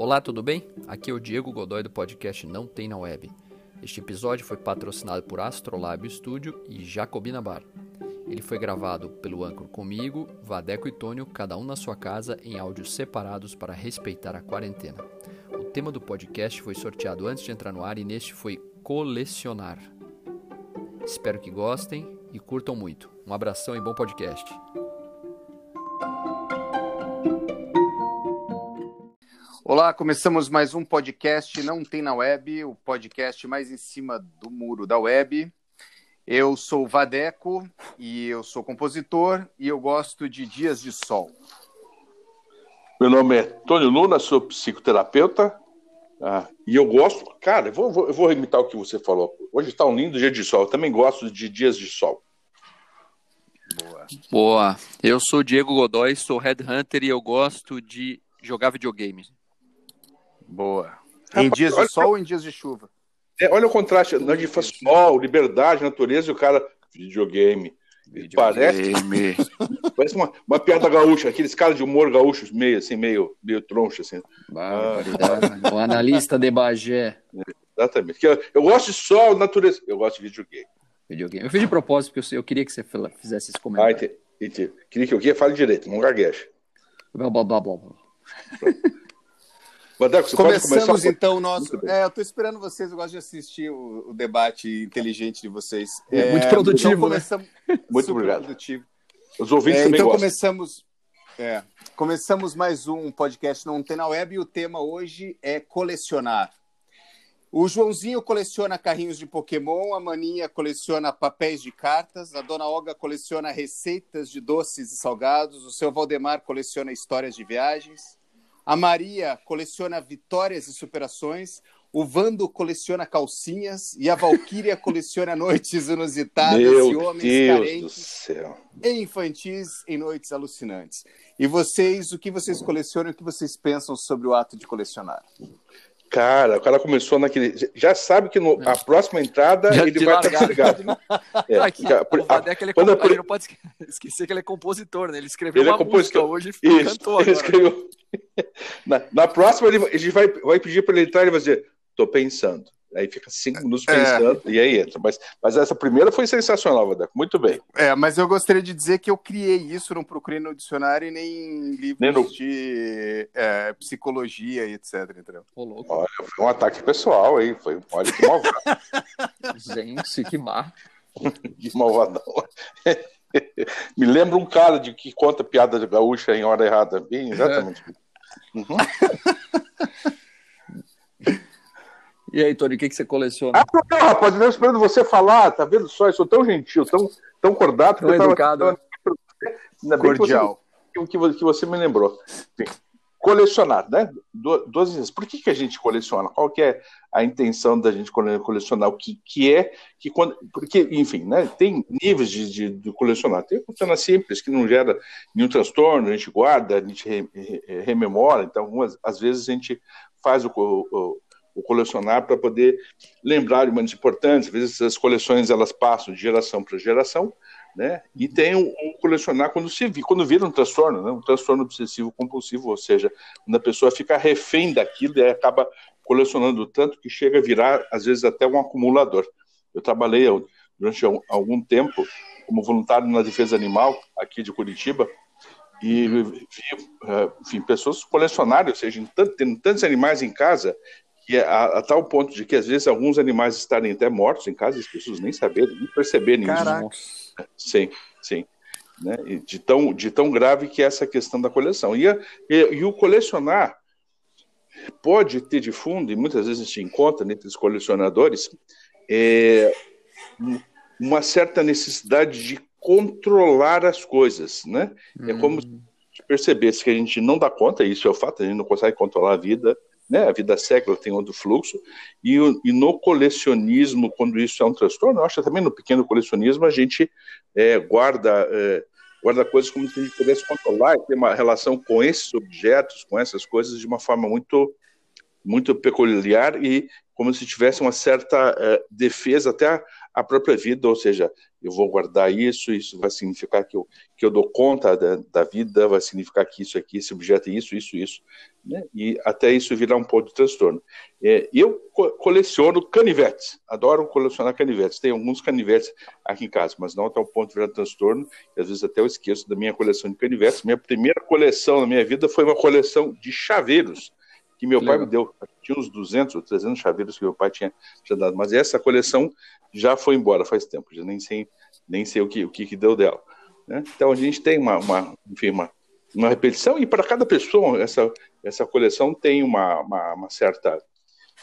Olá, tudo bem? Aqui é o Diego Godoy do podcast Não Tem na Web. Este episódio foi patrocinado por Astrolabio Studio e Jacobina Bar. Ele foi gravado pelo Anchor comigo, Vadeco e Tônio, cada um na sua casa, em áudios separados para respeitar a quarentena. O tema do podcast foi sorteado antes de entrar no ar e neste foi colecionar. Espero que gostem e curtam muito. Um abração e bom podcast. Olá, começamos mais um podcast Não Tem na Web, o podcast mais em cima do muro da web. Eu sou o Vadeco e eu sou compositor e eu gosto de dias de sol. Meu nome é Tônio Luna, sou psicoterapeuta ah, e eu gosto, cara, eu vou, vou, eu vou imitar o que você falou. Hoje está um lindo dia de sol, eu também gosto de dias de sol. Boa. Boa. Eu sou Diego Godoy, sou headhunter e eu gosto de jogar videogame. Boa. Em dias de sol ou em dias de chuva? É, olha o contraste, não de sol, liberdade, natureza e o cara, videogame. videogame. Parece, parece uma, uma piada gaúcha, aqueles caras de humor gaúchos, meio assim, meio, meio troncho, assim. Ah. o analista de Bagé. Exatamente. Eu, eu gosto de sol, natureza. Eu gosto de videogame. Videogame. Eu fiz de propósito, porque eu, eu queria que você fizesse esse comentário. Ah, entendi, entendi. Queria que eu queria fale direito, não gagueje. Blá, blá, blá, blá. Vandeco, Começamos então o nosso. É, eu estou esperando vocês, eu gosto de assistir o, o debate inteligente de vocês. É, muito produtivo. Então né? começamos... Né? Muito obrigado. Produtivo. Os ouvintes é, também então gostam. começamos. É, começamos mais um podcast Não Tem na Web e o tema hoje é colecionar. O Joãozinho coleciona carrinhos de Pokémon, a Maninha coleciona papéis de cartas, a Dona Olga coleciona receitas de doces e salgados, o seu Valdemar coleciona histórias de viagens. A Maria coleciona vitórias e superações. O Vando coleciona calcinhas e a Valquíria coleciona noites inusitadas Meu e homens Deus carentes do céu. e infantis em noites alucinantes. E vocês, o que vocês colecionam e o que vocês pensam sobre o ato de colecionar? Cara, o cara começou naquele. Já sabe que no, a próxima entrada Já ele vai largar. estar desligado. É, Aqui, já- o Vadeco, ele é quando compo- eu- a gente não pode esque- esquecer que ele é compositor, né? Ele escreveu Ele é uma compositor. música hoje e Isso, cantou ele agora. escreveu. Na, na próxima, ele, ele vai, vai pedir para ele entrar e ele vai dizer: tô pensando. Aí fica cinco minutos É. pensando e aí entra. Mas, mas essa primeira foi sensacional, Vadeco. Muito bem. É, mas eu gostaria de dizer que eu criei isso, não procurei no dicionário e nem em livros Nem no- de é, psicologia e etc. Entendeu? Ô, louco. Olha, foi um ataque pessoal aí. Foi, olha que malvado. Gente, que mar. que malvadão. Me lembra um cara de que conta piada de gaúcha em hora errada. Bem, exatamente. Uhum. E aí, Tony, o que, que você coleciona? Ah, não, rapaz, eu tava esperando você falar, tá vendo só? Eu sou tão gentil, tão, tão cordato. Tão que eu tava- educado, né? Ainda bem que você- Cordial. que você, que você me lembrou. Enfim, colecionar, né? Du- Duas vezes. Por que, que a gente coleciona? Qual que é a intenção da gente cole- colecionar? O que, que é que quando. Porque, enfim, né? Tem níveis de, de, de colecionar. Tem colecionar simples, que não gera nenhum transtorno, a gente guarda, a gente re- re- rememora. Então, algumas, às vezes a gente faz o, o, o colecionar para poder lembrar de momentos importantes. Às vezes as coleções elas passam de geração para geração, né? E tem um, um colecionar quando se quando vira um transtorno, né? Um transtorno obsessivo compulsivo, ou seja, quando a pessoa fica refém daquilo e acaba colecionando tanto que chega a virar às vezes até um acumulador. Eu trabalhei durante algum tempo como voluntário na defesa animal aqui de Curitiba e vi, eh, enfim, pessoas colecionarem, ou seja, tendo tantos animais em casa que é a, a, tal ponto de que às vezes alguns animais estarem até mortos em casa, as pessoas nem saberem, nem perceberem Caraca. isso. Sim, sim. Né? De, tão, de tão grave que é essa questão da coleção. E, a, e, e, o colecionar pode ter de fundo, e muitas vezes a gente encontra entre os colecionadores, é, uma certa necessidade de controlar as coisas. Né? É como se percebesse que a gente não dá conta, isso é o fato, a gente não consegue controlar a vida, né? A vida seca tem outro fluxo, e, e, no colecionismo, quando isso é um transtorno, eu acho que também no pequeno colecionismo a gente é, guarda, é, guarda coisas como se a gente pudesse controlar e ter uma relação com esses objetos, com essas coisas, de uma forma muito, muito peculiar e como se tivesse uma certa é, defesa até a, a, própria vida, ou seja, eu vou guardar isso, isso vai significar que eu, que eu dou conta da, da vida, vai significar que isso aqui, esse objeto é isso, isso, isso. Né? e até isso virar um ponto de transtorno. É, eu co coleciono canivetes, adoro colecionar canivetes. Tem alguns canivetes aqui em casa, mas não até o ponto de virar transtorno, e às vezes até eu esqueço da minha coleção de canivetes. Minha primeira coleção na minha vida foi uma coleção de chaveiros, que meu Legal. pai me deu. Tinha uns 200 ou 300 chaveiros que meu pai tinha, tinha dado, mas essa coleção já foi embora faz tempo, já nem sei, nem sei o que, o que, que deu dela. Né? Então a gente tem uma, uma, enfim, uma, uma repetição, e para cada pessoa essa, essa coleção tem uma, uma, uma certa.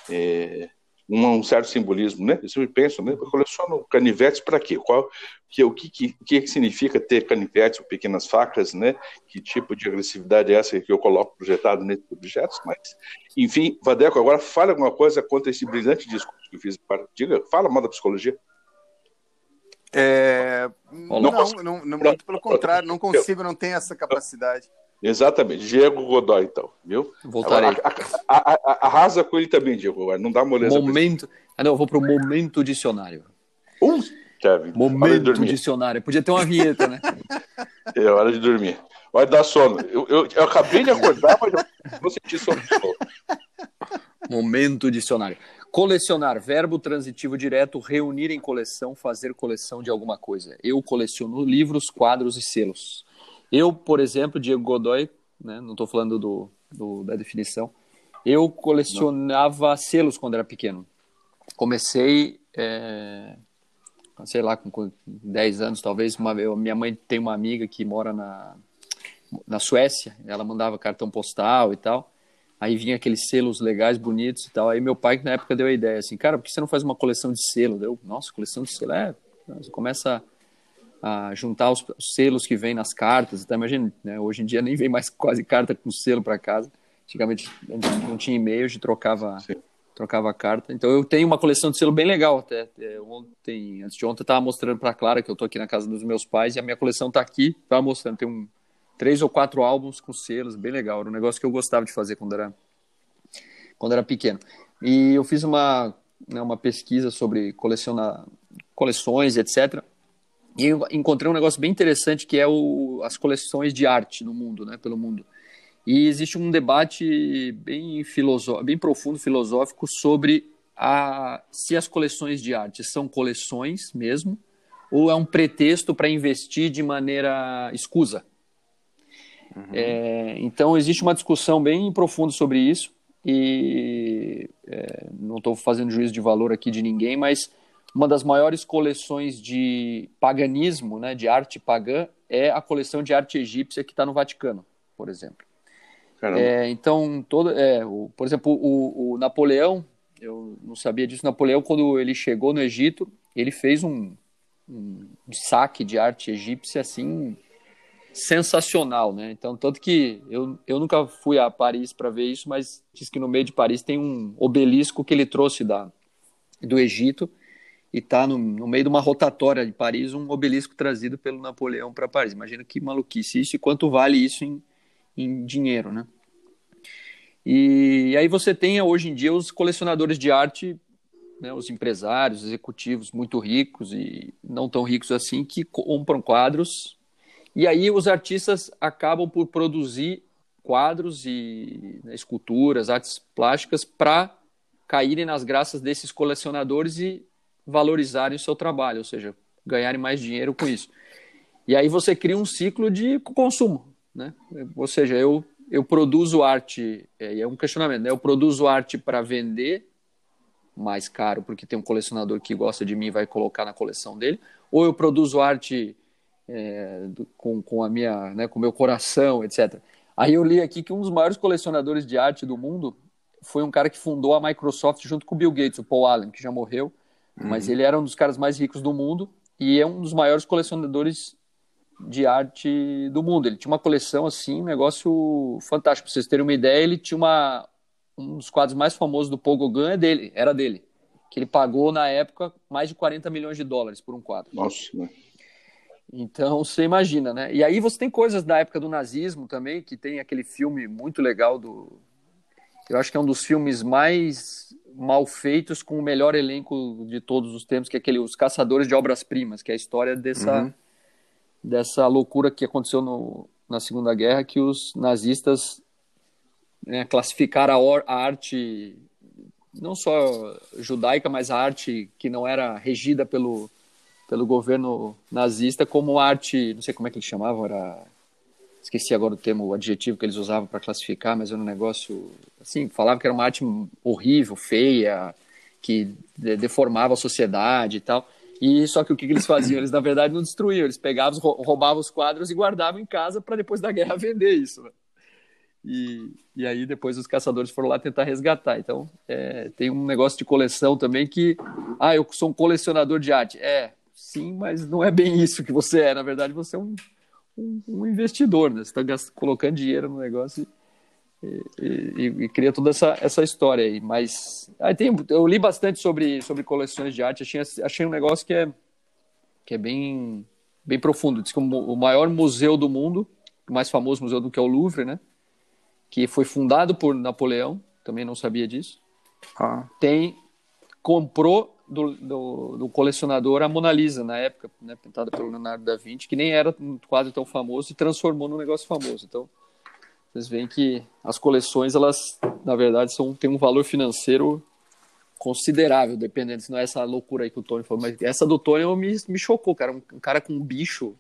É, um, um, certo simbolismo, né? Eu sempre penso, né? Eu coleciono canivetes para quê? Qual, que, o que, que, que significa ter canivetes ou pequenas facas, né? Que tipo de agressividade é essa que eu coloco projetado nesses objetos? Mas, enfim, Vadeco, agora fala alguma coisa contra esse brilhante discurso que eu fiz. Diga, fala mal da psicologia. É, não, não, não, não, muito pelo contrário, não consigo, não tenho essa capacidade. Exatamente, Diego Godoy, então, viu? Voltarei. arrasa com ele também, Diego, não dá moleza. Momento. Ah, não, eu vou para o momento dicionário. Uh, Kevin, momento dicionário. Podia ter uma vinheta, né? é hora de dormir. Vai dar sono. Eu, eu, eu acabei de acordar, mas eu vou sentir sono de novo. Momento dicionário. Colecionar, verbo transitivo direto, reunir em coleção, fazer coleção de alguma coisa. Eu coleciono livros, quadros e selos. Eu, por exemplo, Diego Godoy, né, não estou falando do, do, da definição, eu colecionava não. selos quando era pequeno. Comecei, é, sei lá, com 10 anos talvez. Uma, eu, minha mãe tem uma amiga que mora na, na Suécia, ela mandava cartão postal e tal. Aí vinha aqueles selos legais, bonitos e tal. Aí meu pai, na época, deu a ideia assim, cara, por que você não faz uma coleção de selo? Eu, nossa, coleção de selo? É, você começa a juntar os selos que vêm nas cartas. Então, imagina, né, hoje em dia nem vem mais quase carta com selo para casa. Antigamente não tinha e-mail, a gente trocava, trocava carta. Então eu tenho uma coleção de selo bem legal até. Ontem, antes de ontem, eu estava mostrando para a Clara que eu estou aqui na casa dos meus pais e a minha coleção está aqui. Estava mostrando, tem um três ou quatro álbuns com selos, bem legal. Era um negócio que eu gostava de fazer quando era, quando era pequeno. E eu fiz uma, né, uma pesquisa sobre colecionar coleções, etc. E eu encontrei um negócio bem interessante que é o, as coleções de arte no mundo, né, pelo mundo. E existe um debate bem filosófico, bem profundo filosófico sobre a, se as coleções de arte são coleções mesmo ou é um pretexto para investir de maneira escusa. Uhum. É, então, existe uma discussão bem profunda sobre isso, e é, não estou fazendo juízo de valor aqui de ninguém, mas uma das maiores coleções de paganismo, né, de arte pagã, é a coleção de arte egípcia que está no Vaticano, por exemplo. É, então, todo, é, o, por exemplo, o, o, Napoleão, eu não sabia disso, Napoleão, quando ele chegou no Egito, ele fez um, um saque de arte egípcia assim sensacional, né? Então, tanto que eu, eu nunca fui a Paris para ver isso, mas diz que no meio de Paris tem um obelisco que ele trouxe da, do Egito e tá no, no meio de uma rotatória de Paris um obelisco trazido pelo Napoleão para Paris. Imagina que maluquice isso e quanto vale isso em, em dinheiro, né? E, e aí você tem hoje em dia os colecionadores de arte né, os empresários, executivos muito ricos e não tão ricos assim, que compram quadros e aí os artistas acabam por produzir quadros e né, esculturas, artes plásticas para caírem nas graças desses colecionadores e valorizarem o seu trabalho, ou seja, ganharem mais dinheiro com isso. E aí você cria um ciclo de consumo, né? Ou seja, eu eu produzo arte, é, é um questionamento, né? Eu produzo arte para vender mais caro porque tem um colecionador que gosta de mim e vai colocar na coleção dele, ou eu produzo arte é, do, com, com a minha, né, com o meu coração, etc. Aí eu li aqui que um dos maiores colecionadores de arte do mundo foi um cara que fundou a Microsoft junto com o Bill Gates, o Paul Allen, que já morreu, uhum. mas ele era um dos caras mais ricos do mundo e é um dos maiores colecionadores de arte do mundo. Ele tinha uma coleção assim, um negócio fantástico. Pra vocês terem uma ideia, ele tinha uma um dos quadros mais famosos do Paul Gauguin é dele, era dele, que ele pagou na época mais de 40 milhões de dólares por um quadro. Nossa, né? Então você imagina, né? E aí você tem coisas da época do nazismo também, que tem aquele filme muito legal do. Eu acho que é um dos filmes mais mal feitos com o melhor elenco de todos os tempos, que é aquele Os Caçadores de Obras-Primas, que é a história dessa, uhum. dessa loucura que aconteceu no, na Segunda Guerra, que os nazistas né, classificar a, or, a arte não só judaica, mas a arte que não era regida pelo, pelo governo nazista como arte, não sei como é que eles chamavam, era esqueci agora o termo, o adjetivo que eles usavam para classificar, mas era um negócio assim, falavam que era uma arte horrível, feia, que deformava a sociedade e tal. E só que o que, que eles faziam? Eles na verdade não destruíam, eles pegavam, roubavam os quadros e guardavam em casa para depois da guerra vender isso. Né? E, e aí depois os caçadores foram lá tentar resgatar. Então é, tem um negócio de coleção também que, ah, eu sou um colecionador de arte. É, sim, mas não é bem isso que você é. Na verdade, você é um, um, um investidor, né? Você está colocando dinheiro no negócio e, e, e, cria toda essa, essa história aí. Mas aí tem, eu li bastante sobre, sobre coleções de arte. Achei, achei um negócio que é, que é bem, bem profundo. Diz que o maior museu do mundo, o mais famoso museu do que é o Louvre, né? Que foi fundado por Napoleão. Também não sabia disso. Ah. Tem comprou do, do, do, colecionador a Mona Lisa, na época, né, pintada pelo Leonardo da Vinci, que nem era um quadro tão famoso e transformou num negócio famoso. Então, vocês veem que as coleções, elas, na verdade, são, têm um valor financeiro considerável, dependendo, se não é essa loucura aí que o Tony falou, mas essa do Tony me, me chocou, cara, um, um cara com um bicho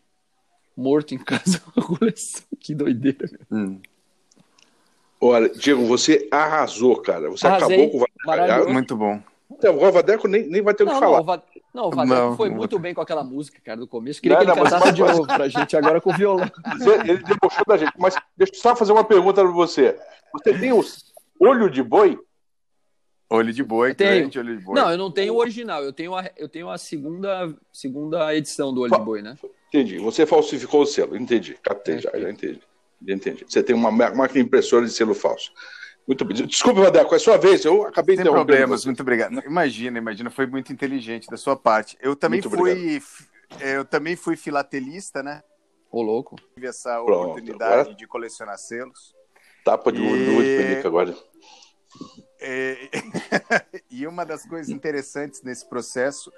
morto em casa, uma coleção, que doideira. Hum. Olha, Diego, você arrasou, cara. Você Arrasei, acabou com o. Muito bom. Então, o Valvadeco nem, nem vai ter o que falar. Não, não, o Vadeco não, foi não, muito bem com aquela música, cara, do começo. Queria não, que ele cantasse mas... de novo pra gente agora com o violão. Ele debochou da gente. Mas deixa eu só fazer uma pergunta pra você. Você tem o olho de boi? Olho de boi, tenho. olho de boi. Não, eu não tenho o original. Eu tenho a, eu tenho a segunda, segunda edição do olho Fa de boi, né? Entendi. Você falsificou o selo. Entendi. Captei já, já entendi. Entendi. Você tem uma máquina impressora de selo falso. Muito bem. Desculpe, Vadeco, é sua vez. Eu acabei de Sem problemas, muito obrigado. Imagina, imagina, foi muito inteligente da sua parte. Eu também muito fui. Obrigado. Eu também fui filatelista, né? Ô, louco. Tive essa Pronto, oportunidade agora... de colecionar selos. Tapa de olho e... de agora. É... e uma das coisas interessantes nesse processo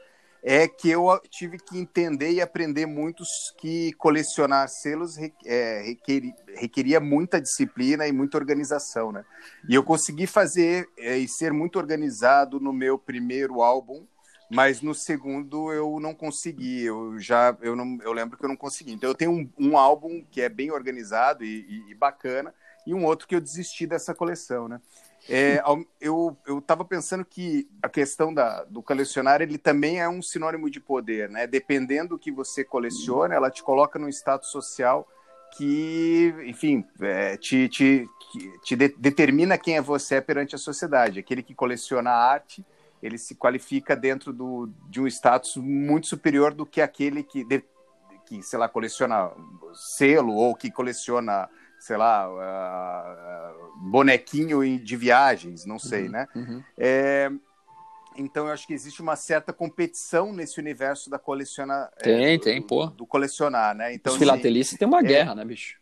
é que eu tive que entender e aprender muitos que colecionar selos é, requeria, requeria, muita disciplina e muita organização, né? E eu consegui fazer é, e ser muito organizado no meu primeiro álbum, mas no segundo eu não consegui. Eu já eu não eu lembro que eu não consegui. Então eu tenho um, um álbum que é bem organizado e, e, e bacana e um outro que eu desisti dessa coleção, né? É, eu estava pensando que a questão da, do colecionar ele também é um sinônimo de poder, né? Dependendo do que você coleciona, ela te coloca num status social que, enfim, é, te, te, te de, determina quem é você perante a sociedade. Aquele que coleciona arte, ele se qualifica dentro do, de um status muito superior do que aquele que, de, que sei lá, coleciona selo ou que coleciona sei lá, uh, bonequinho de viagens, não sei, uhum, né? Uhum. É, então eu acho que existe uma certa competição nesse universo da coleciona. É, tem, é, tem, pô. Do colecionar, né? Então, Os filatelistas assim, tem uma é, guerra, né, bicho?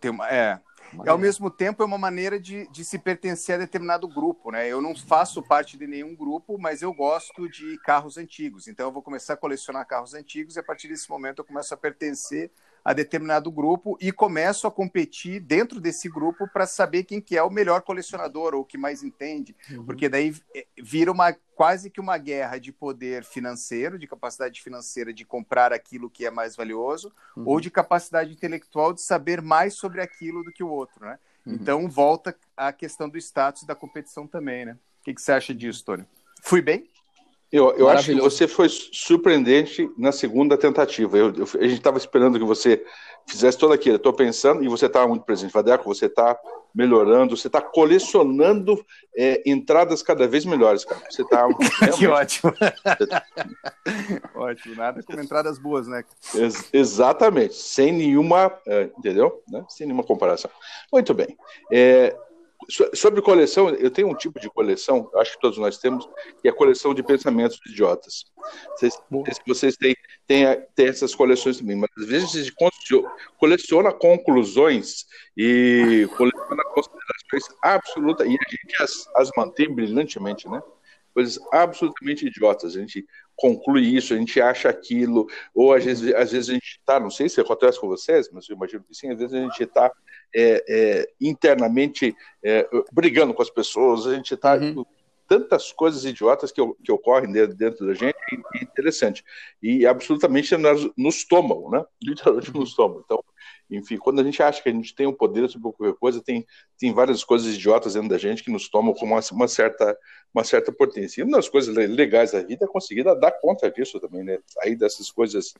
Tem uma, é. e ao mesmo tempo é uma maneira de, de se pertencer a determinado grupo, né? Eu não faço parte de nenhum grupo, mas eu gosto de carros antigos. Então eu vou começar a colecionar carros antigos e a partir desse momento eu começo a pertencer a determinado grupo e começo a competir dentro desse grupo para saber quem que é o melhor colecionador ou o que mais entende, uhum. porque daí eh, vira uma quase que uma guerra de poder financeiro, de capacidade financeira de comprar aquilo que é mais valioso, uhum. ou de capacidade intelectual de saber mais sobre aquilo do que o outro, né? Uhum. Então volta a questão do status da competição também, né? O que, que você acha disso, Tony? Fui bem? Eu, eu acho que você foi surpreendente na segunda tentativa. Eu, eu, a gente estava esperando que você fizesse toda aquilo. Estou pensando, e você estava muito presente, Vadeco, você está melhorando, você está colecionando é, entradas cada vez melhores, cara. Você está. que ótimo. ótimo, nada como entradas boas, né? Ex exatamente, sem nenhuma. É, entendeu? Né? Sem nenhuma comparação. Muito bem. É, Sobre coleção, eu tenho um tipo de coleção, acho que todos nós temos, que é a coleção de pensamentos idiotas. Vocês, vocês têm, têm, têm, essas coleções também, mas às vezes você coleciona conclusões e coleciona considerações absolutas, e a gente as, as mantém brilhantemente, né? coisas absolutamente idiotas. A gente conclui isso, a gente acha aquilo, ou às vezes, às vezes a gente está, não sei se acontece com vocês, mas eu imagino que sim, às vezes a gente está é, é, internamente é, brigando com as pessoas, a gente está uhum tantas coisas idiotas que, que ocorrem dentro da gente, é interessante. E absolutamente nos, nos tomam, né? Literalmente nos tomam. Então, enfim, quando a gente acha que a gente tem o um poder sobre qualquer coisa, tem, tem várias coisas idiotas dentro da gente que nos tomam com uma, uma certa, uma certa potência. E uma das coisas legais da vida é conseguir dar conta disso também, né? Sair dessas coisas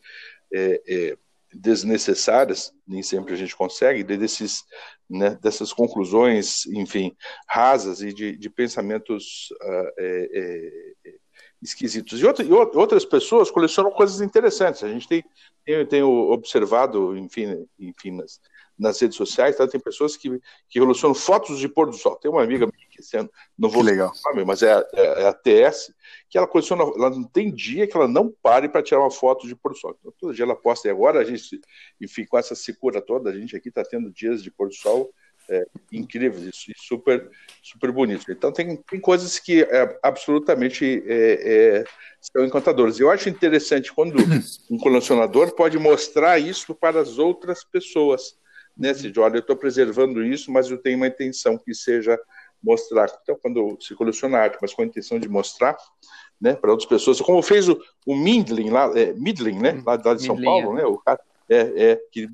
é, é, desnecessárias, nem sempre a gente consegue, desses, né, dessas conclusões, enfim, rasas e de, de pensamentos uh, é, é, esquisitos. E, outra, e, outras pessoas colecionam coisas interessantes. A gente tem, tem, tem observado, enfim, enfim nas, nas redes sociais, tá? tem pessoas que, que colecionam fotos de pôr do sol. Tem uma amiga minha ano, não vou legal. Nome, mas é, é, é, a TS, que ela coleciona, ela não tem dia que ela não pare para tirar uma foto de pôr do sol. Então, todo dia ela posta, e agora a gente, enfim, com essa secura toda, a gente aqui está tendo dias de pôr do sol é, incríveis e super, super bonitos. Então, tem, tem coisas que é, absolutamente é, é são encantadoras. Eu acho interessante quando um colecionador pode mostrar isso para as outras pessoas. Né, Cid? Olha, eu estou preservando isso, mas eu tenho uma intenção que seja mostrar. Então, quando se coleciona arte, mas com a intenção de mostrar né, para outras pessoas, como fez o, o Mindlin, lá, é, Midlin, né, lá, lá de São Midlin, Paulo, é. né, o cara, é, é, que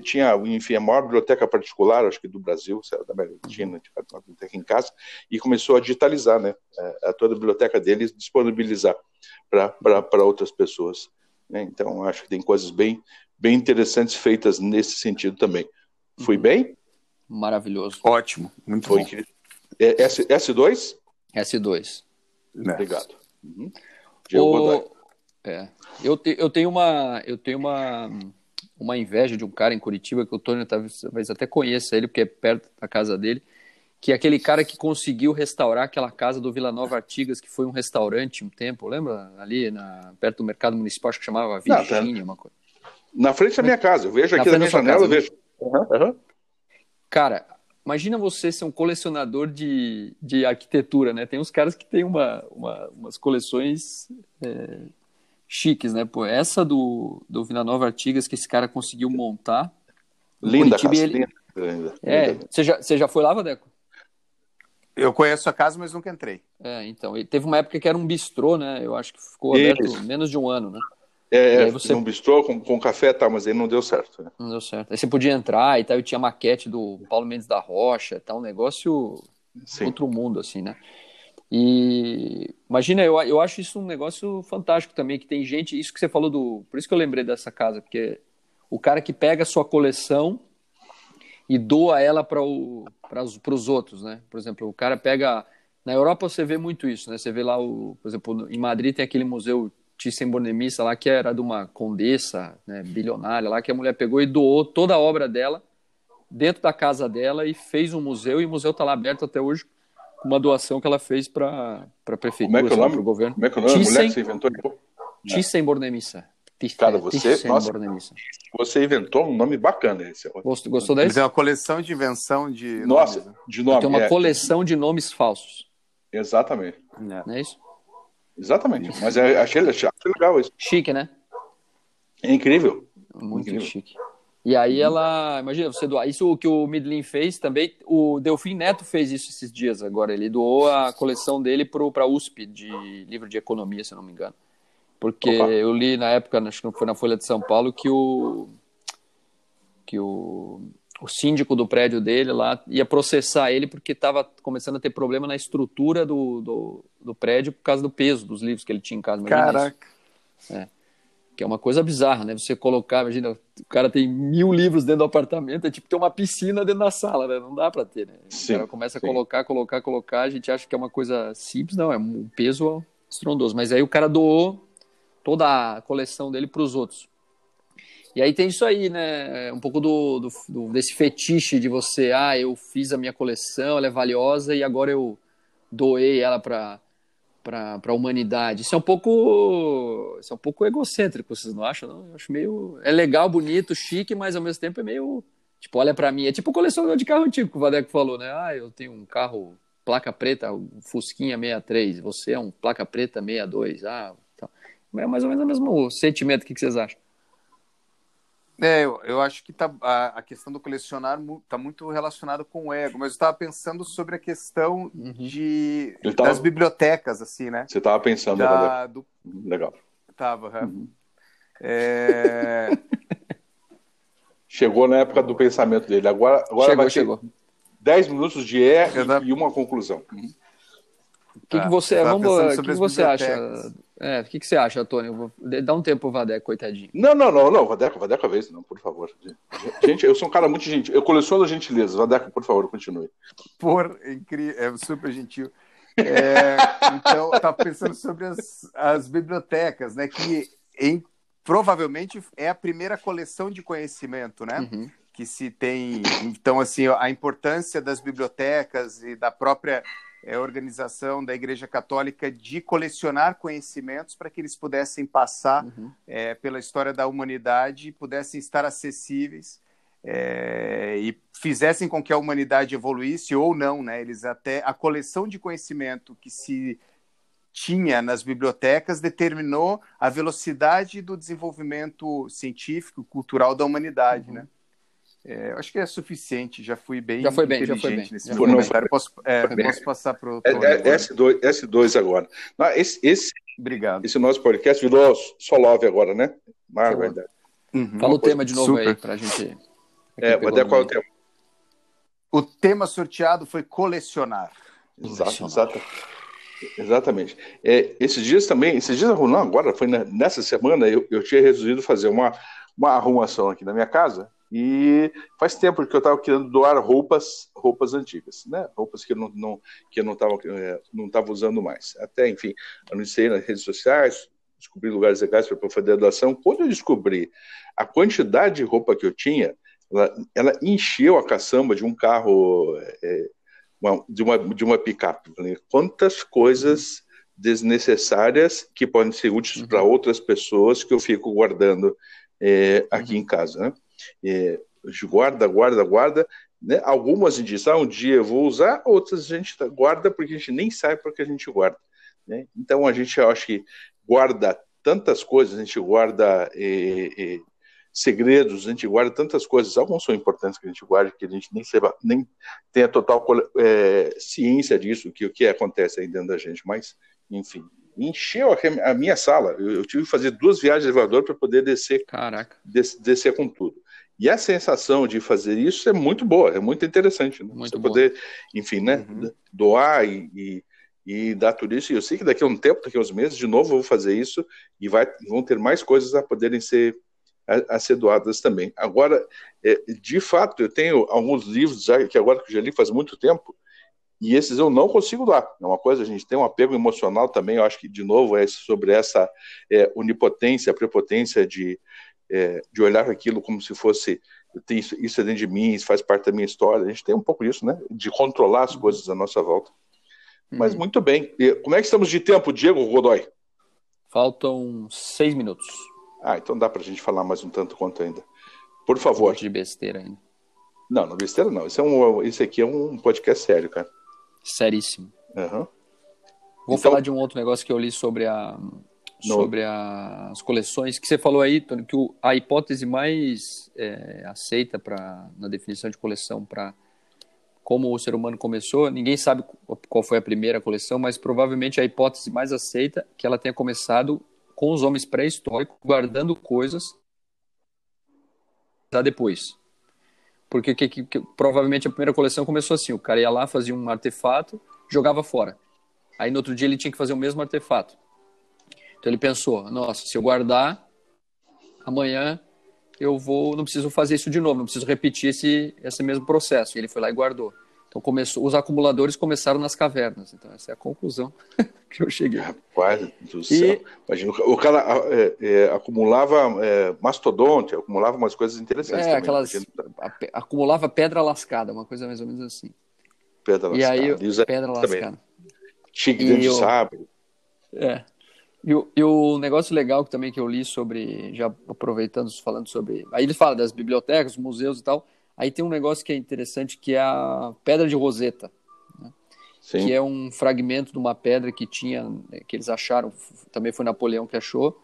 tinha, enfim, a maior biblioteca particular, acho que do Brasil, da América Latina, tinha uma biblioteca em casa, e começou a digitalizar, né, a, toda a biblioteca dele e disponibilizar para outras pessoas. Né? Então, acho que tem coisas bem, bem interessantes feitas nesse sentido também. Fui uhum. bem? Maravilhoso. Ótimo, muito Foi bom. É S, S2? S2. É. Obrigado. Uhum. O... É. Eu, te, eu tenho uma eu tenho uma uma inveja de um cara em Curitiba que o Tony talvez até conheça ele porque é perto da casa dele, que é aquele cara que conseguiu restaurar aquela casa do Vila Nova Artigas que foi um restaurante um tempo, lembra? Ali na, perto do mercado municipal acho que chamava Virgínia, tá. uma coisa. Na frente da minha casa, eu vejo aqui na, na minha janela, casa, eu vejo. Uhum, uhum. Cara, imagina você ser um colecionador de, de arquitetura, né? Tem uns caras que têm uma, uma umas coleções é, chiques, né? Pô, essa do, do Vila Nova Artigas que esse cara conseguiu montar. Linda, casa, ele... linda, linda, É, você já, você já foi lá, Vadeco? Eu conheço a casa, mas nunca entrei. É, então, teve uma época que era um bistrô, né? Eu acho que ficou aberto Isso. menos de um ano, né? É, você... um bistrô com, com café e tal, mas aí não deu certo. Né? Não deu certo. Aí você podia entrar e tal, e tinha maquete do Paulo Mendes da Rocha, tal, um negócio Sim. outro mundo, assim, né? E imagina, eu, eu acho isso um negócio fantástico também, que tem gente, isso que você falou do. Por isso que eu lembrei dessa casa, porque o cara que pega a sua coleção e doa ela para os outros, né? Por exemplo, o cara pega. Na Europa você vê muito isso, né? Você vê lá, o, por exemplo, em Madrid tem aquele museu Thyssen-Bornemisza lá, que era de uma condessa né, bilionária lá, que a mulher pegou e doou toda a obra dela dentro da casa dela e fez um museu, e o museu está lá aberto até hoje com uma doação que ela fez para a prefeitura, Como é que é o nome? para o governo. Como é que é o nome Thyssen, mulher que você inventou? Thyssen-Bornemisza. Cara, você, nossa, você inventou um nome bacana esse. Gostou, gostou desse? Ele uma coleção de invenção de Nossa, nomes, né? de nome. Tem uma é. coleção de nomes falsos. Exatamente. Não é isso? Exatamente. Mas é, achei, achei legal isso. Chique, né? É incrível. Muito incrível. chique. E aí ela, imagina, você doar. Isso que o Midlin fez também, o Delfim Neto fez isso esses dias agora. Ele doou a coleção dele para a USP, de livro de economia, se não me engano. Porque Opa. eu li na época, acho que foi na Folha de São Paulo, que o. que o o síndico do prédio dele lá ia processar ele porque estava começando a ter problema na estrutura do, do, do, prédio por causa do peso dos livros que ele tinha em casa. Caraca! É. Que é uma coisa bizarra, né? Você colocar, imagina, o cara tem mil livros dentro do apartamento, é tipo ter uma piscina dentro da sala, né? Não dá para ter, né? Sim, o cara começa sim. a colocar, colocar, colocar, a gente acha que é uma coisa simples, não, é um peso estrondoso. Mas aí o cara doou toda a coleção dele para os outros. E aí tem isso aí, né? Um pouco do, do, do, desse fetiche de você, ah, eu fiz a minha coleção, ela é valiosa e agora eu doei ela para para a humanidade. Isso é um pouco isso é um pouco egocêntrico, vocês não acham? Não? Eu acho meio é legal, bonito, chique, mas ao mesmo tempo é meio tipo, olha para mim, é tipo colecionador de carro antigo que o Vadeco falou, né? Ah, eu tenho um carro placa preta, o Fusquinha 63, você é um placa preta 62. Ah, então. É mais ou menos o mesmo sentimento. O que vocês acham? É, eu, eu acho que tá, a, a questão do colecionar está muito relacionado com o ego, mas eu estava pensando sobre a questão uhum. de, tava... das bibliotecas, assim, né? Você estava pensando, da, do... Legal. Tava, uhum. é... Chegou na época do pensamento dele. Agora, agora chegou, vai chegou. 10 minutos de é e uma conclusão. Uhum. O que, que você, tá, vamos, que, que você acha? É, o que, que você acha, Antônio? Dá um tempo pro Vadeco, coitadinho. Não, não, não, não, Vadeco, Vadeco a vez, não, por favor. Gente, eu sou um cara muito gentil. Eu coleciono gentilezas. Vadeco, por favor, continue. Por incrível, é super gentil. É, então, eu estava pensando sobre as, as bibliotecas, né? Que em, provavelmente é a primeira coleção de conhecimento, né? Uhum. Que se tem. Então, assim, a importância das bibliotecas e da própria é, organização da Igreja Católica de colecionar conhecimentos para que eles pudessem passar uhum. é, pela história da humanidade e pudessem estar acessíveis é, e fizessem com que a humanidade evoluísse ou não, né? Eles até a coleção de conhecimento que se tinha nas bibliotecas determinou a velocidade do desenvolvimento científico, cultural da humanidade, uhum. né? É, acho que é suficiente, já fui bem já foi bem, já foi bem. nesse já comentário. Posso, é, posso passar para o. É, é, S2, S2 agora. Não, esse, esse, Obrigado. Esse nosso podcast virou só love agora, né? Mas, verdade. Uhum. Fala o tema de novo Super. aí para a gente. É, mas qual é o tema? O tema sorteado foi colecionar. Exato, exato. Exatamente. É, esses dias também, esses dias, não, agora foi nessa semana, eu, eu tinha resolvido fazer uma, uma arrumação aqui na minha casa e faz tempo que eu estava querendo doar roupas, roupas antigas, né? Roupas que eu não, não que eu não estava é, não tava usando mais. Até, enfim, anunciei nas redes sociais, descobri lugares legais para fazer a doação. Quando eu descobri a quantidade de roupa que eu tinha, ela, ela encheu a caçamba de um carro, é, uma, de uma de uma picape. Quantas coisas desnecessárias que podem ser úteis uhum. para outras pessoas que eu fico guardando é, aqui uhum. em casa, né? É, guarda, guarda, guarda. Né? Algumas a gente diz, ah, um dia eu vou usar, outras a gente guarda porque a gente nem sabe para que a gente guarda. Né? Então a gente, eu acho que guarda tantas coisas, a gente guarda é, é, segredos, a gente guarda tantas coisas, alguns são importantes que a gente guarde, que a gente nem, saiba, nem tenha total é, ciência disso, que o que acontece aí dentro da gente, mas, enfim, encheu a, a minha sala, eu, eu, tive que fazer duas viagens de elevador para poder descer, Caraca. Des, descer com tudo. E a sensação de fazer isso é muito boa, é muito interessante. Né? Muito Você poder, enfim, né, uhum. doar e, e, e, dar tudo isso. E eu sei que daqui a um tempo, daqui a uns meses, de novo eu vou fazer isso e vai, vão ter mais coisas a poderem ser a, a ser doadas também. Agora, é, de fato, eu tenho alguns livros já, que agora que eu já li faz muito tempo, e esses eu não consigo doar. É uma coisa, a gente tem um apego emocional também, eu acho que, de novo, é sobre essa é, onipotência, prepotência de, é, de olhar aquilo como se fosse isso, isso é dentro de mim, isso faz parte da minha história. A gente tem um pouco isso, né? De controlar as coisas à nossa volta. Mas uhum. muito bem. Como é que estamos de tempo, Diego Godoy? Faltam seis minutos. Ah, então dá para a gente falar mais um tanto quanto ainda. Por favor. Um de besteira ainda. Não, não besteira não. Esse, é um, esse aqui é um podcast sério, cara. Seríssimo. Uhum. Vou então... falar de um outro negócio que eu li sobre a, no... sobre a, as coleções, que você falou aí, Tony, que o, a hipótese mais é, aceita pra, na definição de coleção para como o ser humano começou, ninguém sabe qual foi a primeira coleção, mas provavelmente a hipótese mais aceita é que ela tenha começado com os homens pré-históricos guardando coisas depois. Porque que, que, que, provavelmente a primeira coleção começou assim: o cara ia lá, fazia um artefato, jogava fora. Aí no outro dia ele tinha que fazer o mesmo artefato. Então ele pensou: nossa, se eu guardar, amanhã eu vou, não preciso fazer isso de novo, não preciso repetir esse, esse mesmo processo. E ele foi lá e guardou. Então começou, os acumuladores começaram nas cavernas. Então essa é a conclusão que eu cheguei. Rapaz do céu. E... Imagina, o cara é, é, acumulava é, mastodonte, acumulava umas coisas interessantes. É, também, aquelas. Porque... acumulava pedra lascada, uma coisa mais ou menos assim. Pedra e lascada. Aí, pedra lascada. Tigre dentro de sabre. É. E o, e o negócio legal que também que eu li sobre, já aproveitando, falando sobre. Aí ele fala das bibliotecas, museus e tal. Aí tem um negócio que é interessante que é a pedra de Roseta. Né? Que é um fragmento de uma pedra que tinha, que eles acharam, também foi Napoleão que achou,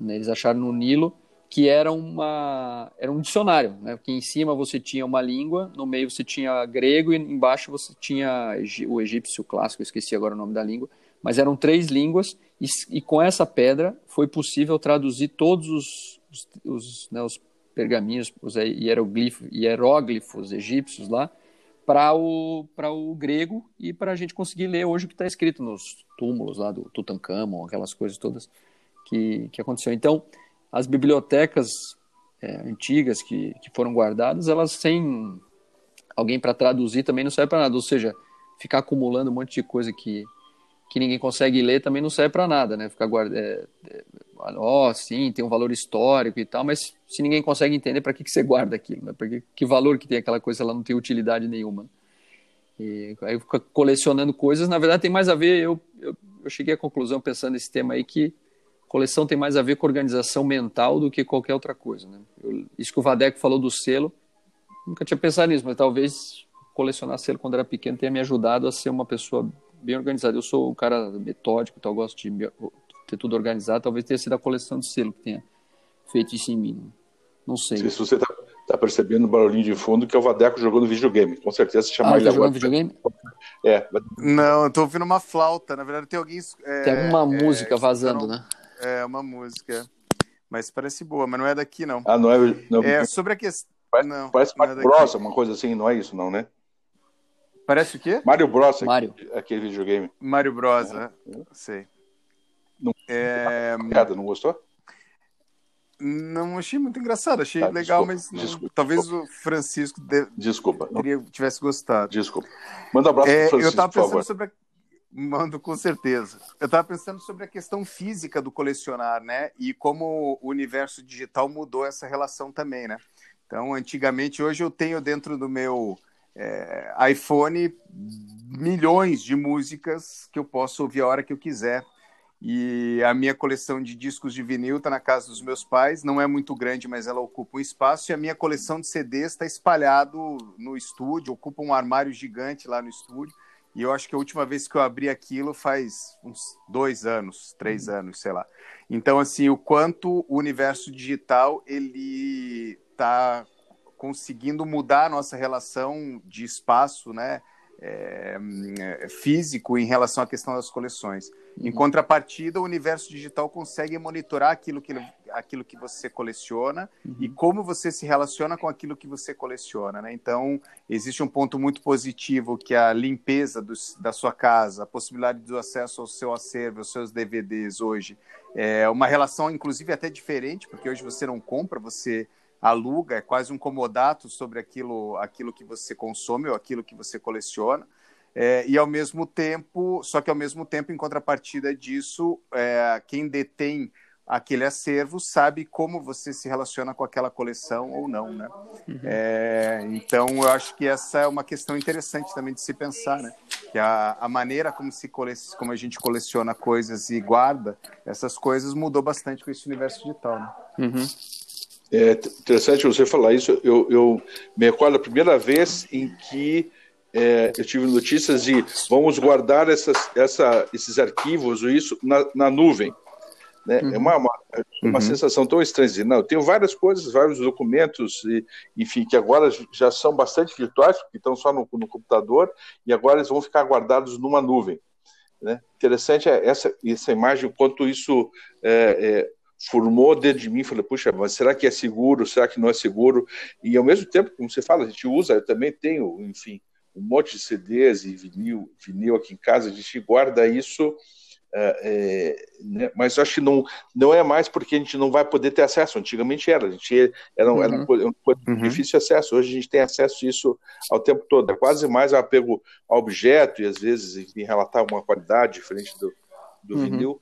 né, eles acharam no Nilo, que era uma era um dicionário, né? Que em cima você tinha uma língua, no meio você tinha grego e embaixo você tinha o egípcio clássico, esqueci agora o nome da língua, mas eram três línguas e, e com essa pedra foi possível traduzir todos os os, os, né, os pergaminhos, os hieroglifos, hieróglifos egípcios lá para o o grego e para a gente conseguir ler hoje o que está escrito nos túmulos lá do Tutankhamon, aquelas coisas todas que que aconteceu. Então as bibliotecas é, antigas que, que foram guardadas, elas sem alguém para traduzir também não serve para nada. Ou seja, ficar acumulando um monte de coisa que, que ninguém consegue ler também não serve para nada, né? Ficar guardando. É, é, ó, sim, tem um valor histórico e tal, mas se ninguém consegue entender, para que, que você guarda aquilo? Né? Porque que valor que tem aquela coisa ela não tem utilidade nenhuma? E aí fica colecionando coisas, na verdade tem mais a ver, eu, eu, eu cheguei à conclusão pensando nesse tema aí que coleção tem mais a ver com organização mental do que qualquer outra coisa. Né? Eu, isso que o Vadeco falou do selo, nunca tinha pensado nisso, mas talvez colecionar selo quando era pequeno tenha me ajudado a ser uma pessoa bem organizada. Eu sou um cara metódico, então gosto de ter tudo organizado. Talvez tenha sido a coleção de selo que tenha feito isso em mim. Não sei. Se você está tá percebendo o barulhinho de fundo que é o Vadeco jogando videogame. Com certeza se chamar ah, ele tá agora. videogame? É. Não, eu tô ouvindo uma flauta. Na verdade, tem alguém. É, tem alguma é, música vazando, né? É, uma música. Mas parece boa, mas não é daqui, não. Ah, não é. Não, é sobre a questão. Parece, não, parece não Mario é Bros, uma coisa assim, não é isso, não, né? Parece o quê? Mario Bros. Mario. Aquele videogame. Mario Bros, né? Sei. Não, é... não gostou? Não achei muito engraçado, achei tá, legal, desculpa, mas não, desculpa, talvez desculpa. o Francisco de... desculpa. Teria, tivesse gostado. Desculpa. Manda um abraço é, pro Francisco, Eu estava pensando sobre a... Mando com certeza. Eu estava pensando sobre a questão física do colecionar, né? E como o universo digital mudou essa relação também, né? Então, antigamente, hoje eu tenho dentro do meu é, iPhone milhões de músicas que eu posso ouvir a hora que eu quiser. E a minha coleção de discos de vinil está na casa dos meus pais. Não é muito grande, mas ela ocupa um espaço. E a minha coleção de CDs está espalhado no estúdio, ocupa um armário gigante lá no estúdio. E eu acho que a última vez que eu abri aquilo faz uns dois anos, três uhum. anos, sei lá. Então, assim, o quanto o universo digital ele está conseguindo mudar a nossa relação de espaço, né? É, físico em relação à questão das coleções. Em uhum. contrapartida, o universo digital consegue monitorar aquilo que, aquilo que você coleciona uhum. e como você se relaciona com aquilo que você coleciona. Né? Então, existe um ponto muito positivo que é a limpeza do, da sua casa, a possibilidade do acesso ao seu acervo, aos seus DVDs hoje. É uma relação, inclusive, até diferente, porque hoje você não compra, você aluga, é quase um comodato sobre aquilo, aquilo que você consome ou aquilo que você coleciona. É, e ao mesmo tempo, só que ao mesmo tempo, em contrapartida disso, é, quem detém aquele acervo sabe como você se relaciona com aquela coleção ou não, né? Uhum. É, então, eu acho que essa é uma questão interessante também de se pensar, né? Que a, a maneira como, se como a gente coleciona coisas e guarda essas coisas mudou bastante com esse universo digital, né? Uhum. É interessante você falar isso. Eu, eu me recordo a primeira vez em que é, eu tive notícias de vamos guardar essas, essa, esses arquivos ou isso na, na nuvem. Né? Uhum. É uma, uma, uma uhum. sensação tão estranha. Não, eu tenho várias coisas, vários documentos, e, enfim, que agora já são bastante virtuais, porque estão só no, no computador, e agora eles vão ficar guardados numa nuvem. Né? Interessante é essa, essa imagem, o quanto isso é, é, formou dentro de mim, falei, puxa, mas será que é seguro, será que não é seguro? E ao mesmo tempo, como você fala, a gente usa, eu também tenho, enfim, um monte de CDs e vinil, vinil aqui em casa, a gente guarda isso, é, né? mas acho que não, não é mais porque a gente não vai poder ter acesso, antigamente era, a gente era, uhum. era uma coisa, uhum. difícil acesso, hoje a gente tem acesso a isso ao tempo todo, é quase mais apego ao objeto e às vezes, enfim, relatar uma qualidade diferente do, do uhum. vinil,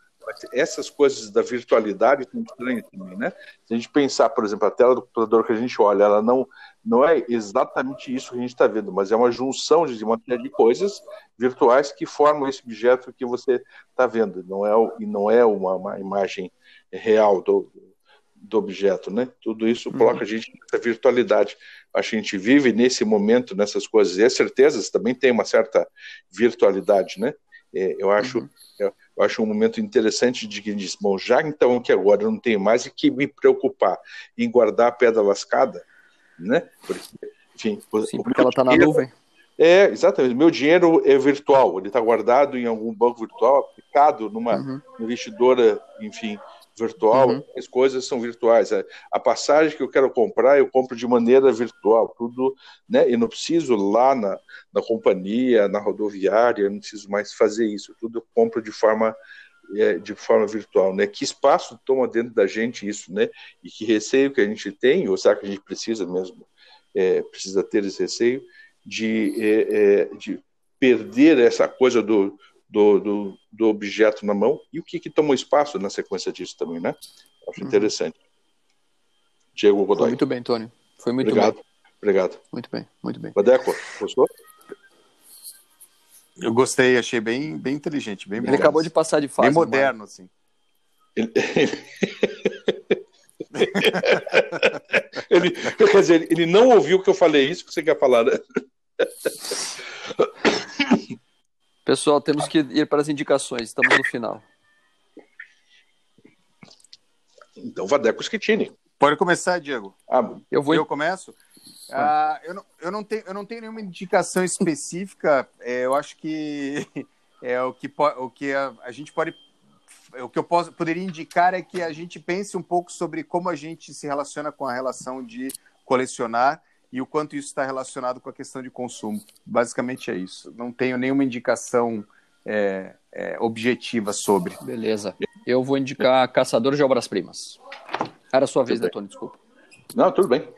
essas coisas da virtualidade são estranhas também, né? Se a gente pensar, por exemplo, a tela do computador que a gente olha, ela não, não é exatamente isso que a gente está vendo, mas é uma junção de uma série de coisas virtuais que formam esse objeto que você está vendo. Não é, e não é uma, uma imagem real do, do objeto, né? Tudo isso uhum. coloca a gente nessa virtualidade. A gente vive nesse momento, nessas coisas. E as certezas também tem uma certa virtualidade, né? É, eu acho uhum. eu, eu, acho um momento interessante de que diz, bom, já então que agora eu não tenho mais que me preocupar em guardar a pedra lascada, né? Porque, enfim, Sim, porque ela está na nuvem. É, exatamente. Meu dinheiro é virtual, ele está guardado em algum banco virtual, aplicado numa uhum. investidora, enfim, virtual. Uhum. As coisas são virtuais. A passagem que eu quero comprar, eu compro de maneira virtual, tudo, né? Eu não preciso lá na, na companhia, na rodoviária, eu não preciso mais fazer isso. Tudo eu compro de forma é, de forma virtual, né? Que espaço toma dentro da gente isso, né? E que receio que a gente tem, ou será que a gente precisa mesmo, é, precisa ter esse receio de, é, é, de perder essa coisa do, do, do, do, objeto na mão e o que, que tomou espaço na sequência disso também, né? Acho uhum. interessante. Diego Godoy. Foi muito bem, Tony. Foi muito Obrigado. bem. Obrigado. Muito bem, muito bem. Vadeco, gostou? Eu gostei, achei bem, bem inteligente, bem Ele acabou de passar de fase. Bem moderno, mas... assim. Ele... ele, quer dizer, ele não ouviu que eu falei isso que você quer falar, né? Pessoal, temos que ir para as indicações, estamos no final. Então, Vadeco Schettini. Pode começar, Diego. Ah, eu vou. Eu começo. Ah, eu, não, eu, não tenho, eu não tenho nenhuma indicação específica. É, eu acho que é o que, o que a, a gente pode o que eu posso, poderia indicar é que a gente pense um pouco sobre como a gente se relaciona com a relação de colecionar e o quanto isso está relacionado com a questão de consumo. Basicamente é isso. Não tenho nenhuma indicação é, é, objetiva sobre. Beleza. Eu vou indicar Caçador de Obras-Primas. Era a sua vez, Tony? Desculpa. Não, tudo bem.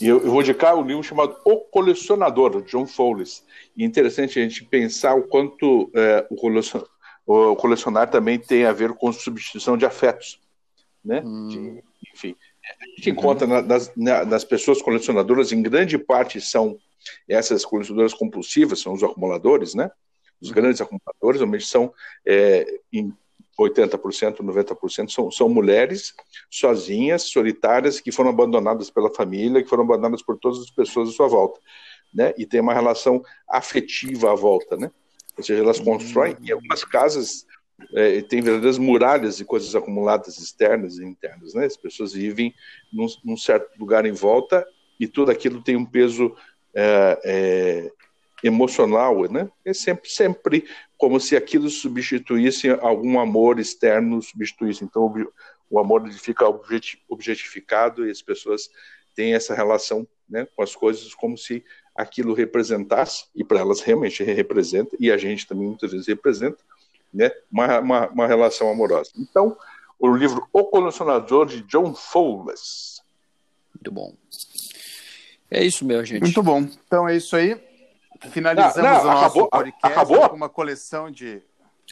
E eu, eu, vou indicar o um livro chamado O Colecionador, de John Fowles. E é interessante a gente pensar o quanto é, o, colecion, o, colecionar também tem a ver com substituição de afetos. Né? Hum. De, enfim, a gente encontra uhum. nas, nas pessoas colecionadoras, em grande parte são essas colecionadoras compulsivas, são os acumuladores, né? Os uhum. grandes acumuladores, normalmente são é, em 80%, 90% são, são mulheres sozinhas, solitárias, que foram abandonadas pela família, que foram abandonadas por todas as pessoas à sua volta, né? E tem uma relação afetiva à volta, né? Ou seja, elas constroem, em algumas casas é, tem verdadeiras muralhas de coisas acumuladas externas e internas, né? As pessoas vivem num, num certo lugar em volta e tudo aquilo tem um peso é, é, emocional, né? É sempre, sempre como se aquilo substituísse algum amor externo, substituísse. Então o, amor fica objetificado e as pessoas têm essa relação, né, com as coisas como se aquilo representasse e para elas realmente representa e a gente também muitas vezes representa né, uma, uma, uma relação amorosa. Então, o livro O Colecionador, de John Fowles. Muito bom. É isso, meu gente. Muito bom. Então é isso aí. Finalizamos não, não, o nosso acabou, podcast acabou? com uma coleção de.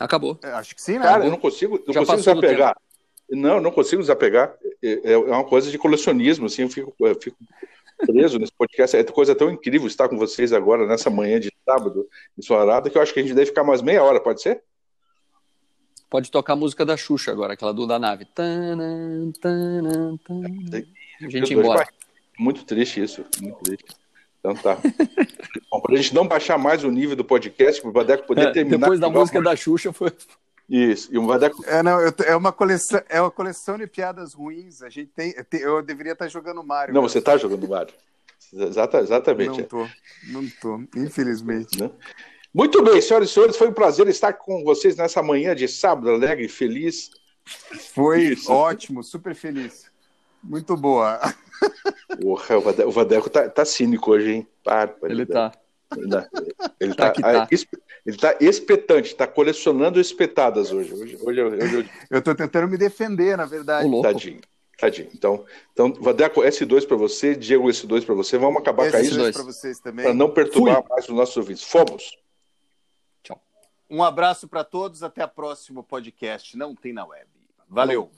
Acabou. É, acho que sim, né? Cara, eu não consigo, não consigo desapegar. Não, não consigo desapegar. É, é, é uma coisa de colecionismo, assim, eu fico, eu fico preso nesse podcast. É coisa tão incrível estar com vocês agora, nessa manhã de sábado, ensolarada, que eu acho que a gente deve ficar mais meia hora, pode ser? Pode tocar a música da Xuxa agora, aquela do da nave. Tanan, tanan, tanan. A gente embora. Muito triste isso, muito triste. Então tá. Bom, pra gente não baixar mais o nível do podcast, para o Badeco poder é, terminar. Depois da música da Xuxa foi. Isso, e o Badeco. É, não, eu, é, uma coleção, é uma coleção de piadas ruins. A gente tem. Eu deveria estar jogando Mario. Não, você está jogando Mario. Exata, exatamente. Não tô, não tô, infelizmente. Não. Muito bem, senhoras e senhores, foi um prazer estar com vocês nessa manhã de sábado, alegre e feliz. Foi Isso. ótimo, super feliz. Muito boa. Porra, o Vadeco tá, tá cínico hoje, hein? Para, ele tá. Ele tá, tá, tá. ele tá espetante, tá colecionando espetadas hoje. Hoje, hoje, hoje, hoje... Eu tô tentando me defender, na verdade. Tadinho. Tadinho. Então, então Vadeco, S2 para você, Diego S2 para você. Vamos acabar com isso. para vocês também. Para não perturbar Fui. mais os nossos ouvintes. Fomos. Um abraço para todos, até o próximo podcast. Não tem na web. Valeu.